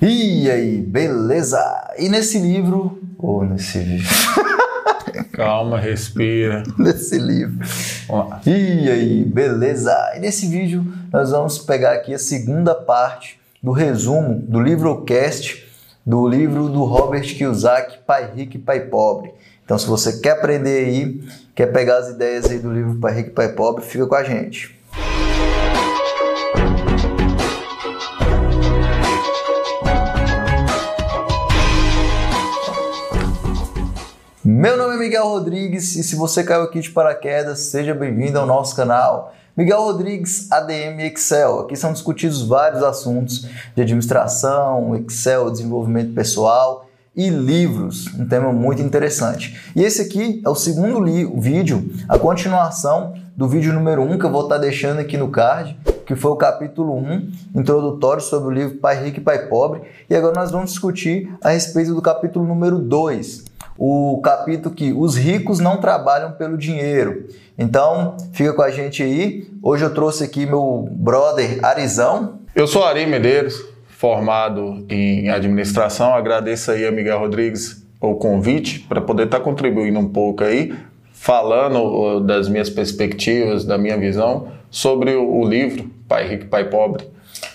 E aí, beleza? E nesse livro, ou nesse livro, Calma, respira. nesse livro. Vamos lá. E aí, beleza? E nesse vídeo nós vamos pegar aqui a segunda parte do resumo do livrocast do livro do Robert Kiyosaki, Pai Rico e Pai Pobre. Então, se você quer aprender aí, quer pegar as ideias aí do livro Pai Rico e Pai Pobre, fica com a gente. Meu nome é Miguel Rodrigues e se você caiu aqui de paraquedas, seja bem-vindo ao nosso canal. Miguel Rodrigues, ADM Excel. Aqui são discutidos vários assuntos de administração, Excel, desenvolvimento pessoal e livros, um tema muito interessante. E esse aqui é o segundo vídeo, a continuação do vídeo número 1 um, que eu vou estar deixando aqui no card, que foi o capítulo 1, introdutório sobre o livro Pai Rico e Pai Pobre. E agora nós vamos discutir a respeito do capítulo número 2, o capítulo que os ricos não trabalham pelo dinheiro. Então, fica com a gente aí. Hoje eu trouxe aqui meu brother Arizão. Eu sou Ari Medeiros, formado em administração. Agradeço aí a Miguel Rodrigues o convite para poder estar contribuindo um pouco aí, falando das minhas perspectivas, da minha visão sobre o livro Pai Rico e Pai Pobre.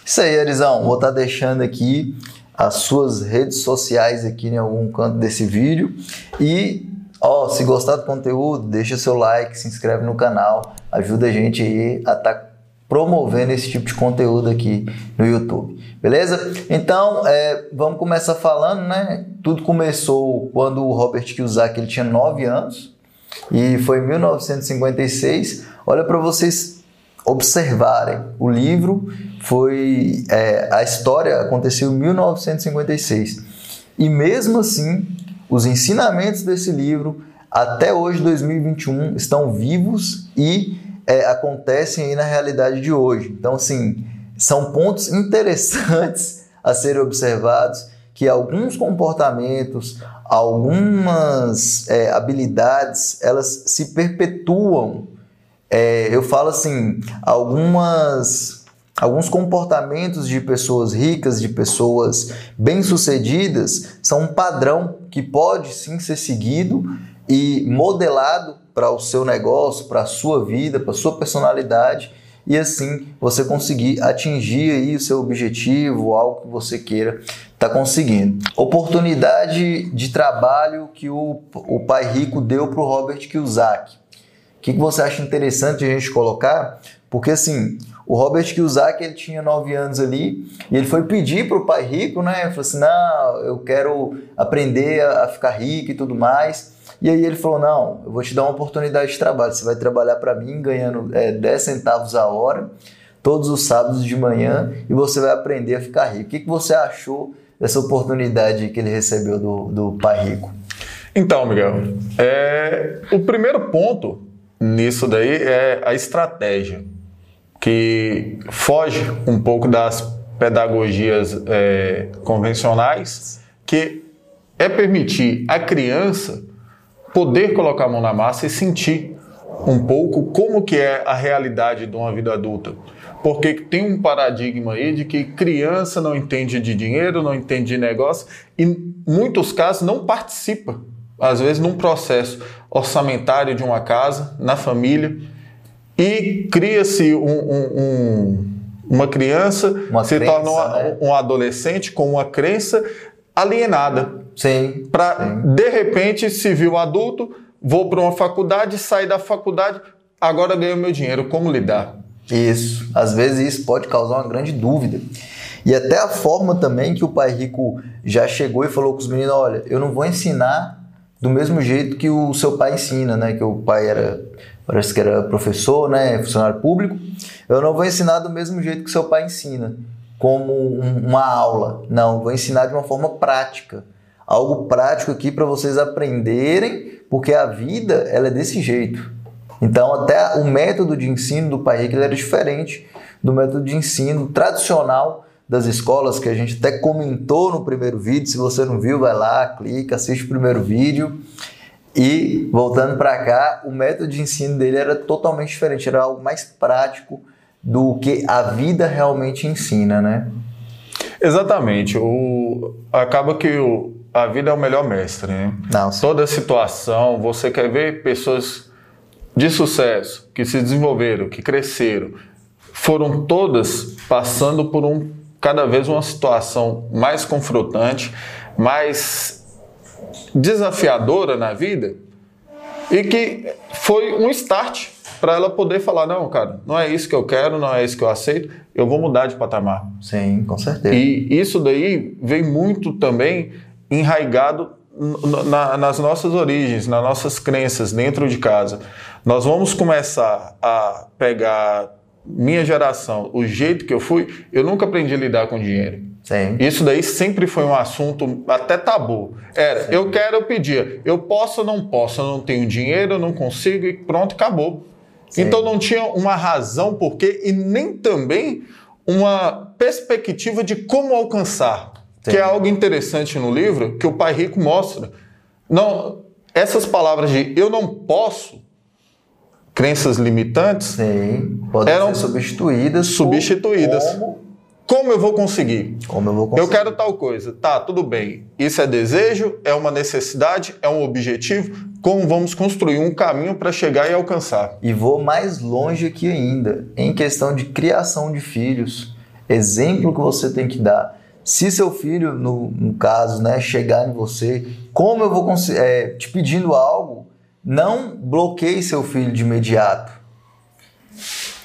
Isso aí, Arizão. Vou estar deixando aqui as suas redes sociais aqui em algum canto desse vídeo. E, ó, se gostar do conteúdo, deixa seu like, se inscreve no canal, ajuda a gente aí a estar tá promovendo esse tipo de conteúdo aqui no YouTube. Beleza? Então, é, vamos começar falando, né? Tudo começou quando o Robert Kiyosaki ele tinha 9 anos e foi em 1956. Olha para vocês observarem, o livro foi é, a história aconteceu em 1956 e mesmo assim os ensinamentos desse livro até hoje 2021 estão vivos e é, acontecem aí na realidade de hoje. Então assim são pontos interessantes a serem observados que alguns comportamentos, algumas é, habilidades, elas se perpetuam é, eu falo assim, algumas alguns comportamentos de pessoas ricas, de pessoas bem-sucedidas, são um padrão que pode sim ser seguido e modelado para o seu negócio, para a sua vida, para a sua personalidade e assim você conseguir atingir aí o seu objetivo, algo que você queira estar tá conseguindo. Oportunidade de trabalho que o, o pai rico deu para o Robert Kiyosaki que, que você acha interessante a gente colocar? Porque assim, o Robert Kiyosaki ele tinha 9 anos ali e ele foi pedir para o pai rico, né? Ele falou assim: não, eu quero aprender a ficar rico e tudo mais. E aí ele falou: não, eu vou te dar uma oportunidade de trabalho. Você vai trabalhar para mim ganhando é, 10 centavos a hora, todos os sábados de manhã, e você vai aprender a ficar rico. O que, que você achou dessa oportunidade que ele recebeu do, do pai rico? Então, Miguel, é, o primeiro ponto nisso daí é a estratégia, que foge um pouco das pedagogias é, convencionais, que é permitir a criança poder colocar a mão na massa e sentir um pouco como que é a realidade de uma vida adulta. Porque tem um paradigma aí de que criança não entende de dinheiro, não entende de negócio e, em muitos casos, não participa às vezes num processo orçamentário de uma casa, na família, e cria-se um, um, um, uma criança, uma se crença, torna né? um adolescente com uma crença alienada. Sim. Para, de repente, se viu adulto, vou para uma faculdade, sair da faculdade, agora ganho meu dinheiro. Como lidar? Isso. Às vezes isso pode causar uma grande dúvida. E até a forma também que o pai rico já chegou e falou com os meninos: olha, eu não vou ensinar do mesmo jeito que o seu pai ensina, né? Que o pai era, parece que era professor, né? Funcionário público. Eu não vou ensinar do mesmo jeito que seu pai ensina, como um, uma aula. Não, vou ensinar de uma forma prática. Algo prático aqui para vocês aprenderem, porque a vida ela é desse jeito. Então até o método de ensino do pai ele era diferente do método de ensino tradicional das escolas que a gente até comentou no primeiro vídeo. Se você não viu, vai lá, clica, assiste o primeiro vídeo. E voltando para cá, o método de ensino dele era totalmente diferente, era algo mais prático do que a vida realmente ensina, né? Exatamente. O, acaba que o, a vida é o melhor mestre, né? Não. Toda situação, você quer ver pessoas de sucesso, que se desenvolveram, que cresceram, foram todas passando por um cada vez uma situação mais confrontante, mais desafiadora na vida e que foi um start para ela poder falar não, cara, não é isso que eu quero, não é isso que eu aceito, eu vou mudar de patamar. Sim, com certeza. E isso daí vem muito também enraigado na, nas nossas origens, nas nossas crenças dentro de casa. Nós vamos começar a pegar minha geração, o jeito que eu fui, eu nunca aprendi a lidar com dinheiro. Sim. Isso daí sempre foi um assunto até tabu. Era, Sim. eu quero, eu pedia. Eu posso ou não posso, eu não tenho dinheiro, eu não consigo e pronto, acabou. Sim. Então não tinha uma razão por quê e nem também uma perspectiva de como alcançar. Que é algo interessante no livro que o pai rico mostra. Não, essas palavras de eu não posso, crenças limitantes, Sim, podem Eram ser substituídas. substituídas. Como, como eu vou conseguir? como eu vou conseguir. Eu quero tal coisa. Tá, tudo bem. Isso é desejo, é uma necessidade, é um objetivo. Como vamos construir um caminho para chegar e alcançar? E vou mais longe aqui ainda, em questão de criação de filhos. Exemplo que você tem que dar. Se seu filho, no, no caso, né, chegar em você, como eu vou conseguir, é, te pedindo algo, não bloqueie seu filho de imediato.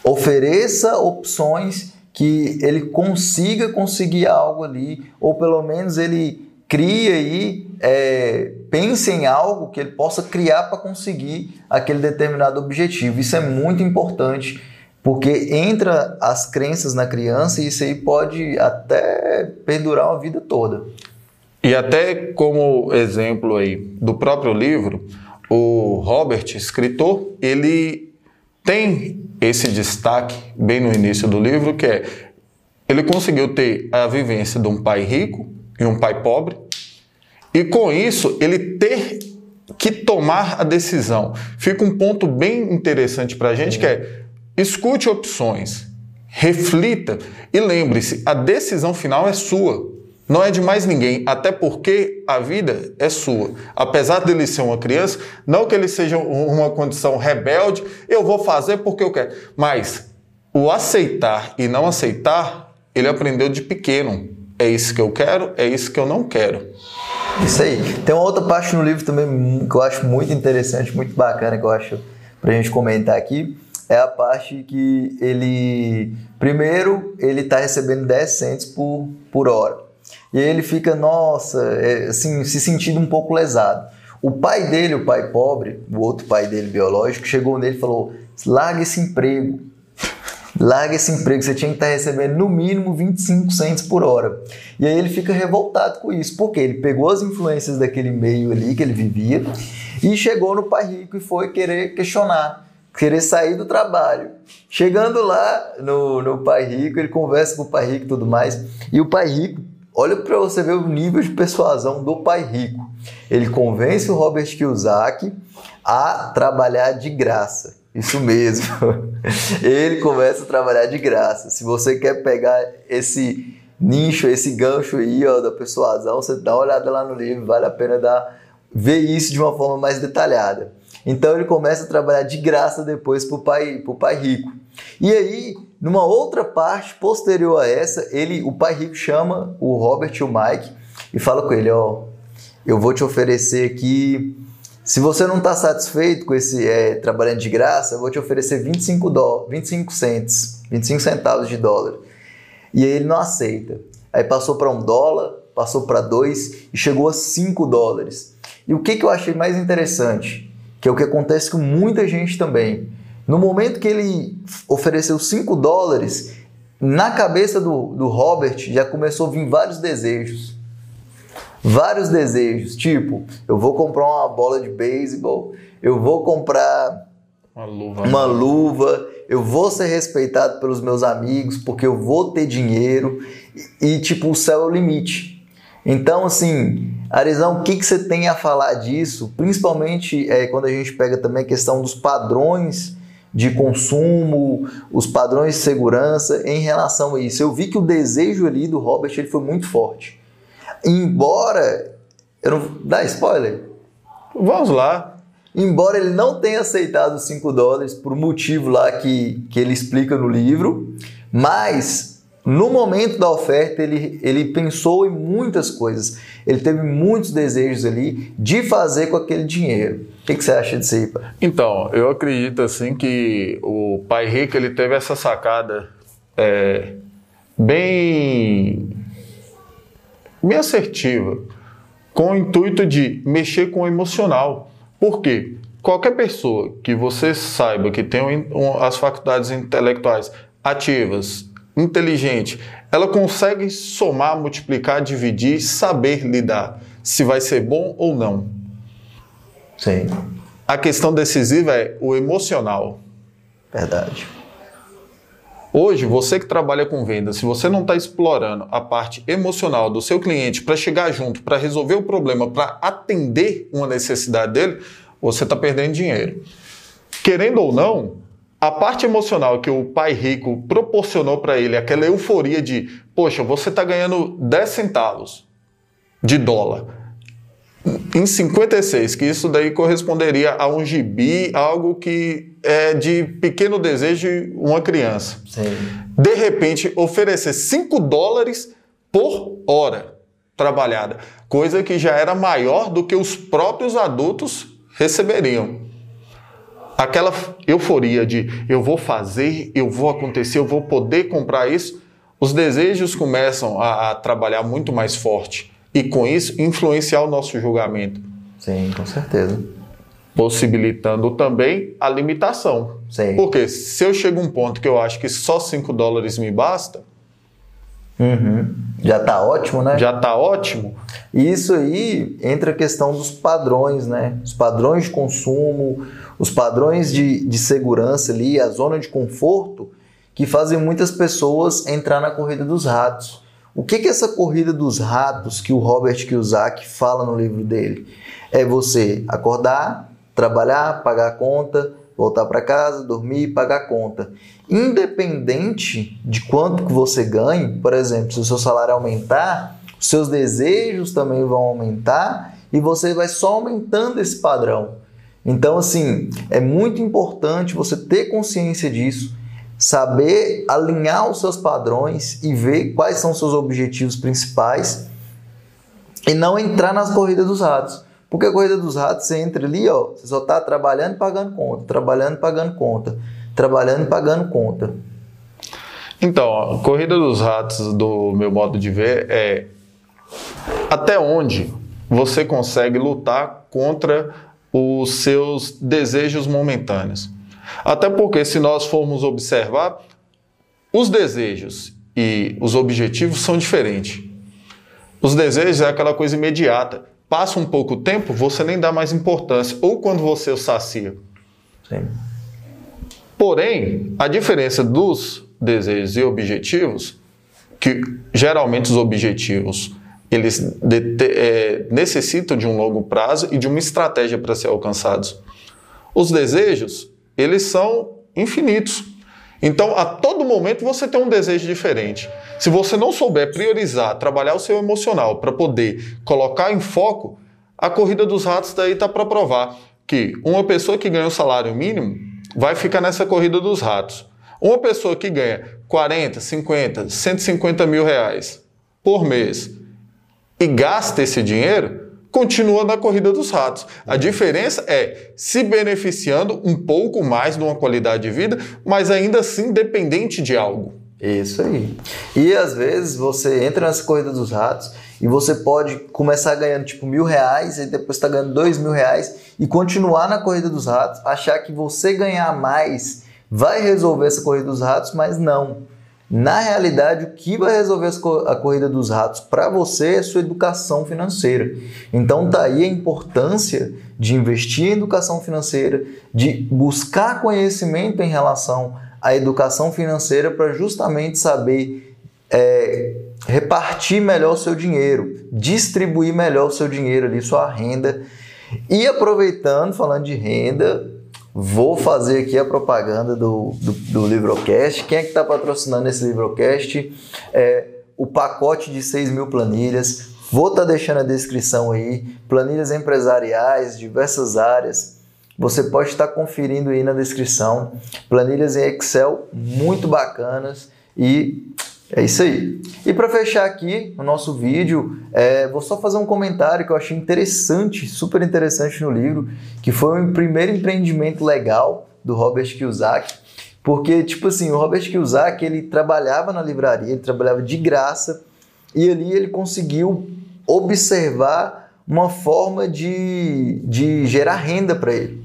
Ofereça opções que ele consiga conseguir algo ali, ou pelo menos ele crie aí, é, pense em algo que ele possa criar para conseguir aquele determinado objetivo. Isso é muito importante, porque entra as crenças na criança e isso aí pode até perdurar uma vida toda. E até como exemplo aí do próprio livro, o Robert, escritor, ele tem esse destaque bem no início do livro, que é ele conseguiu ter a vivência de um pai rico e um pai pobre, e com isso ele ter que tomar a decisão. Fica um ponto bem interessante para a gente que é escute opções, reflita e lembre-se, a decisão final é sua. Não é de mais ninguém, até porque a vida é sua. Apesar dele ser uma criança, não que ele seja uma condição rebelde, eu vou fazer porque eu quero. Mas o aceitar e não aceitar, ele aprendeu de pequeno. É isso que eu quero, é isso que eu não quero. Isso aí. Tem uma outra parte no livro também que eu acho muito interessante, muito bacana, que eu acho pra gente comentar aqui. É a parte que ele. Primeiro, ele tá recebendo 10 cents por, por hora. E aí ele fica, nossa, é, assim, se sentindo um pouco lesado. O pai dele, o pai pobre, o outro pai dele biológico, chegou nele e falou: larga esse emprego. Larga esse emprego, você tinha que estar recebendo no mínimo 25 cents por hora. E aí ele fica revoltado com isso, porque ele pegou as influências daquele meio ali que ele vivia e chegou no pai rico e foi querer questionar, querer sair do trabalho. Chegando lá no, no pai rico, ele conversa com o pai rico e tudo mais, e o pai rico, olha para você ver o nível de persuasão do pai rico. Ele convence o Robert Kiyosaki a trabalhar de graça. Isso mesmo. Ele começa a trabalhar de graça. Se você quer pegar esse nicho, esse gancho aí ó, da persuasão, você dá uma olhada lá no livro, vale a pena dar, ver isso de uma forma mais detalhada. Então ele começa a trabalhar de graça depois para o pai, pro pai rico. E aí, numa outra parte posterior a essa, ele, o pai rico chama o Robert e o Mike e fala com ele, ó, eu vou te oferecer aqui se você não está satisfeito com esse é, trabalhando de graça, eu vou te oferecer 25, dó 25 cents, 25 centavos de dólar. E aí ele não aceita. Aí passou para um dólar, passou para dois e chegou a 5 dólares. E o que, que eu achei mais interessante, que é o que acontece com muita gente também. No momento que ele ofereceu 5 dólares, na cabeça do, do Robert já começou a vir vários desejos vários desejos, tipo, eu vou comprar uma bola de beisebol, eu vou comprar uma luva, uma luva eu vou ser respeitado pelos meus amigos, porque eu vou ter dinheiro e, e tipo, o céu é o limite. Então, assim, Arizão, o que, que você tem a falar disso? Principalmente é, quando a gente pega também a questão dos padrões de consumo, os padrões de segurança em relação a isso. Eu vi que o desejo ali do Robert ele foi muito forte. Embora. Eu não. Dá spoiler? Vamos lá. Embora ele não tenha aceitado os 5 dólares por motivo lá que, que ele explica no livro, mas no momento da oferta ele, ele pensou em muitas coisas. Ele teve muitos desejos ali de fazer com aquele dinheiro. O que, que você acha disso aí, pai? Então, eu acredito assim que o pai rico ele teve essa sacada é, bem, bem assertiva, com o intuito de mexer com o emocional. Por quê? Qualquer pessoa que você saiba que tem as faculdades intelectuais ativas, inteligente, ela consegue somar, multiplicar, dividir, saber lidar se vai ser bom ou não. Sim. A questão decisiva é o emocional. Verdade. Hoje, você que trabalha com vendas, se você não está explorando a parte emocional do seu cliente para chegar junto, para resolver o problema, para atender uma necessidade dele, você está perdendo dinheiro. Querendo ou não, a parte emocional que o pai rico proporcionou para ele, aquela euforia de, poxa, você está ganhando 10 centavos de dólar em 56, que isso daí corresponderia a um gibi, algo que é de pequeno desejo de uma criança. Sim. De repente, oferecer 5 dólares por hora trabalhada, coisa que já era maior do que os próprios adultos receberiam. Aquela euforia de eu vou fazer, eu vou acontecer, eu vou poder comprar isso, os desejos começam a, a trabalhar muito mais forte e com isso influenciar o nosso julgamento. Sim, com certeza. Possibilitando também a limitação. Sim. Porque se eu chego a um ponto que eu acho que só 5 dólares me basta, Uhum. Já tá ótimo, né? já tá ótimo. E isso aí entra a questão dos padrões, né? Os padrões de consumo, os padrões de, de segurança ali, a zona de conforto, que fazem muitas pessoas entrar na corrida dos ratos. O que, que é essa corrida dos ratos que o Robert Kiyosaki fala no livro dele? É você acordar, trabalhar, pagar a conta, voltar para casa, dormir, pagar a conta. Independente de quanto que você ganhe, por exemplo, se o seu salário aumentar, os seus desejos também vão aumentar e você vai só aumentando esse padrão. Então, assim, é muito importante você ter consciência disso, saber alinhar os seus padrões e ver quais são os seus objetivos principais e não entrar nas corridas dos ratos. Porque a corrida dos ratos, você entra ali, ó, você só está trabalhando pagando conta, trabalhando pagando conta, trabalhando pagando conta. Então, a corrida dos ratos, do meu modo de ver, é até onde você consegue lutar contra os seus desejos momentâneos. Até porque, se nós formos observar, os desejos e os objetivos são diferentes. Os desejos é aquela coisa imediata. Passa um pouco tempo, você nem dá mais importância. Ou quando você o sacia. Sim. Porém, a diferença dos desejos e objetivos, que geralmente os objetivos eles de, de, é, necessitam de um longo prazo e de uma estratégia para ser alcançados. Os desejos, eles são infinitos. Então, a todo momento você tem um desejo diferente. Se você não souber priorizar, trabalhar o seu emocional para poder colocar em foco, a corrida dos ratos daí está para provar que uma pessoa que ganha o um salário mínimo vai ficar nessa corrida dos ratos. Uma pessoa que ganha 40, 50, 150 mil reais por mês e gasta esse dinheiro, continua na corrida dos ratos. A diferença é se beneficiando um pouco mais de uma qualidade de vida, mas ainda assim dependente de algo. Isso aí. E às vezes você entra nessa corrida dos ratos e você pode começar ganhando tipo mil reais e depois está ganhando dois mil reais e continuar na corrida dos ratos, achar que você ganhar mais vai resolver essa corrida dos ratos, mas não. Na realidade, o que vai resolver a corrida dos ratos para você é sua educação financeira. Então tá aí a importância de investir em educação financeira, de buscar conhecimento em relação à educação financeira para justamente saber é, repartir melhor o seu dinheiro, distribuir melhor o seu dinheiro ali, sua renda. E aproveitando, falando de renda, vou fazer aqui a propaganda do, do, do Livrocast. Quem é que está patrocinando esse Livrocast? É o pacote de 6 mil planilhas. Vou estar tá deixando a descrição aí. Planilhas empresariais, diversas áreas. Você pode estar tá conferindo aí na descrição. Planilhas em Excel muito bacanas e é isso aí. E para fechar aqui o nosso vídeo, é, vou só fazer um comentário que eu achei interessante, super interessante no livro, que foi o primeiro empreendimento legal do Robert Kiyosaki. Porque, tipo assim, o Robert Kiyosaki, ele trabalhava na livraria, ele trabalhava de graça, e ali ele conseguiu observar uma forma de, de gerar renda para ele,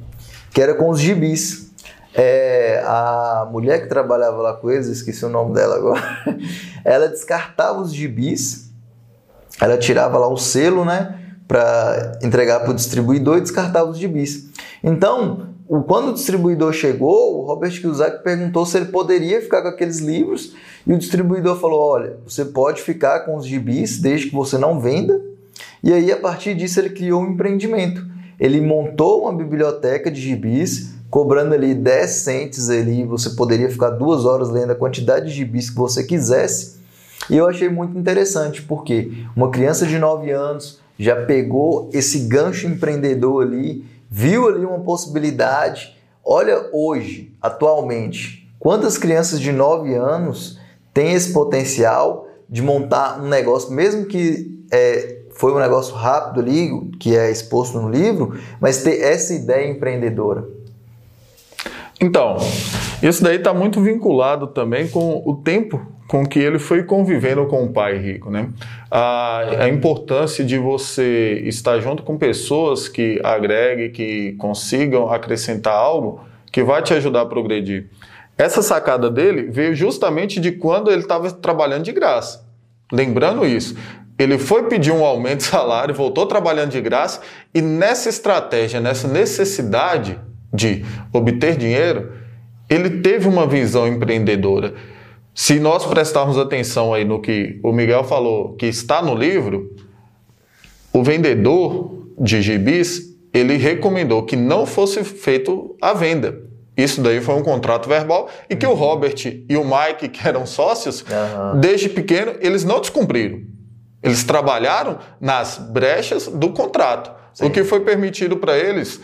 que era com os gibis. É, a mulher que trabalhava lá com eles, esqueci o nome dela agora, ela descartava os gibis, ela tirava lá o selo, né, para entregar para o distribuidor e descartava os gibis. Então, quando o distribuidor chegou, o Robert Kiyosaki perguntou se ele poderia ficar com aqueles livros e o distribuidor falou: Olha, você pode ficar com os gibis desde que você não venda. E aí, a partir disso, ele criou um empreendimento. Ele montou uma biblioteca de gibis cobrando ali 10 centes ali, você poderia ficar duas horas lendo a quantidade de gibis que você quisesse. E eu achei muito interessante, porque uma criança de 9 anos já pegou esse gancho empreendedor ali, viu ali uma possibilidade. Olha hoje, atualmente, quantas crianças de 9 anos têm esse potencial de montar um negócio, mesmo que é, foi um negócio rápido ali, que é exposto no livro, mas ter essa ideia empreendedora. Então, isso daí está muito vinculado também com o tempo com que ele foi convivendo com o pai rico, né? A, a importância de você estar junto com pessoas que agreguem, que consigam acrescentar algo que vai te ajudar a progredir. Essa sacada dele veio justamente de quando ele estava trabalhando de graça. Lembrando isso, ele foi pedir um aumento de salário, voltou trabalhando de graça e nessa estratégia, nessa necessidade de obter dinheiro, ele teve uma visão empreendedora. Se nós prestarmos atenção aí no que o Miguel falou, que está no livro, o vendedor de gibis, ele recomendou que não fosse feito a venda. Isso daí foi um contrato verbal e que o Robert e o Mike, que eram sócios, uhum. desde pequeno, eles não descumpriram. Eles trabalharam nas brechas do contrato. Sim. O que foi permitido para eles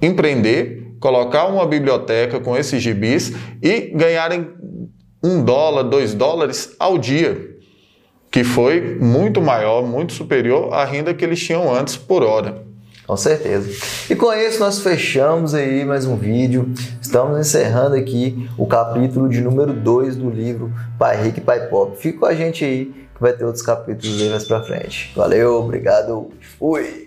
empreender, colocar uma biblioteca com esses gibis e ganharem um dólar, dois dólares ao dia, que foi muito maior, muito superior à renda que eles tinham antes por hora. Com certeza. E com isso nós fechamos aí mais um vídeo. Estamos encerrando aqui o capítulo de número 2 do livro Pai Rico e Pai Pobre. Fica com a gente aí que vai ter outros capítulos aí mais pra frente. Valeu, obrigado, fui!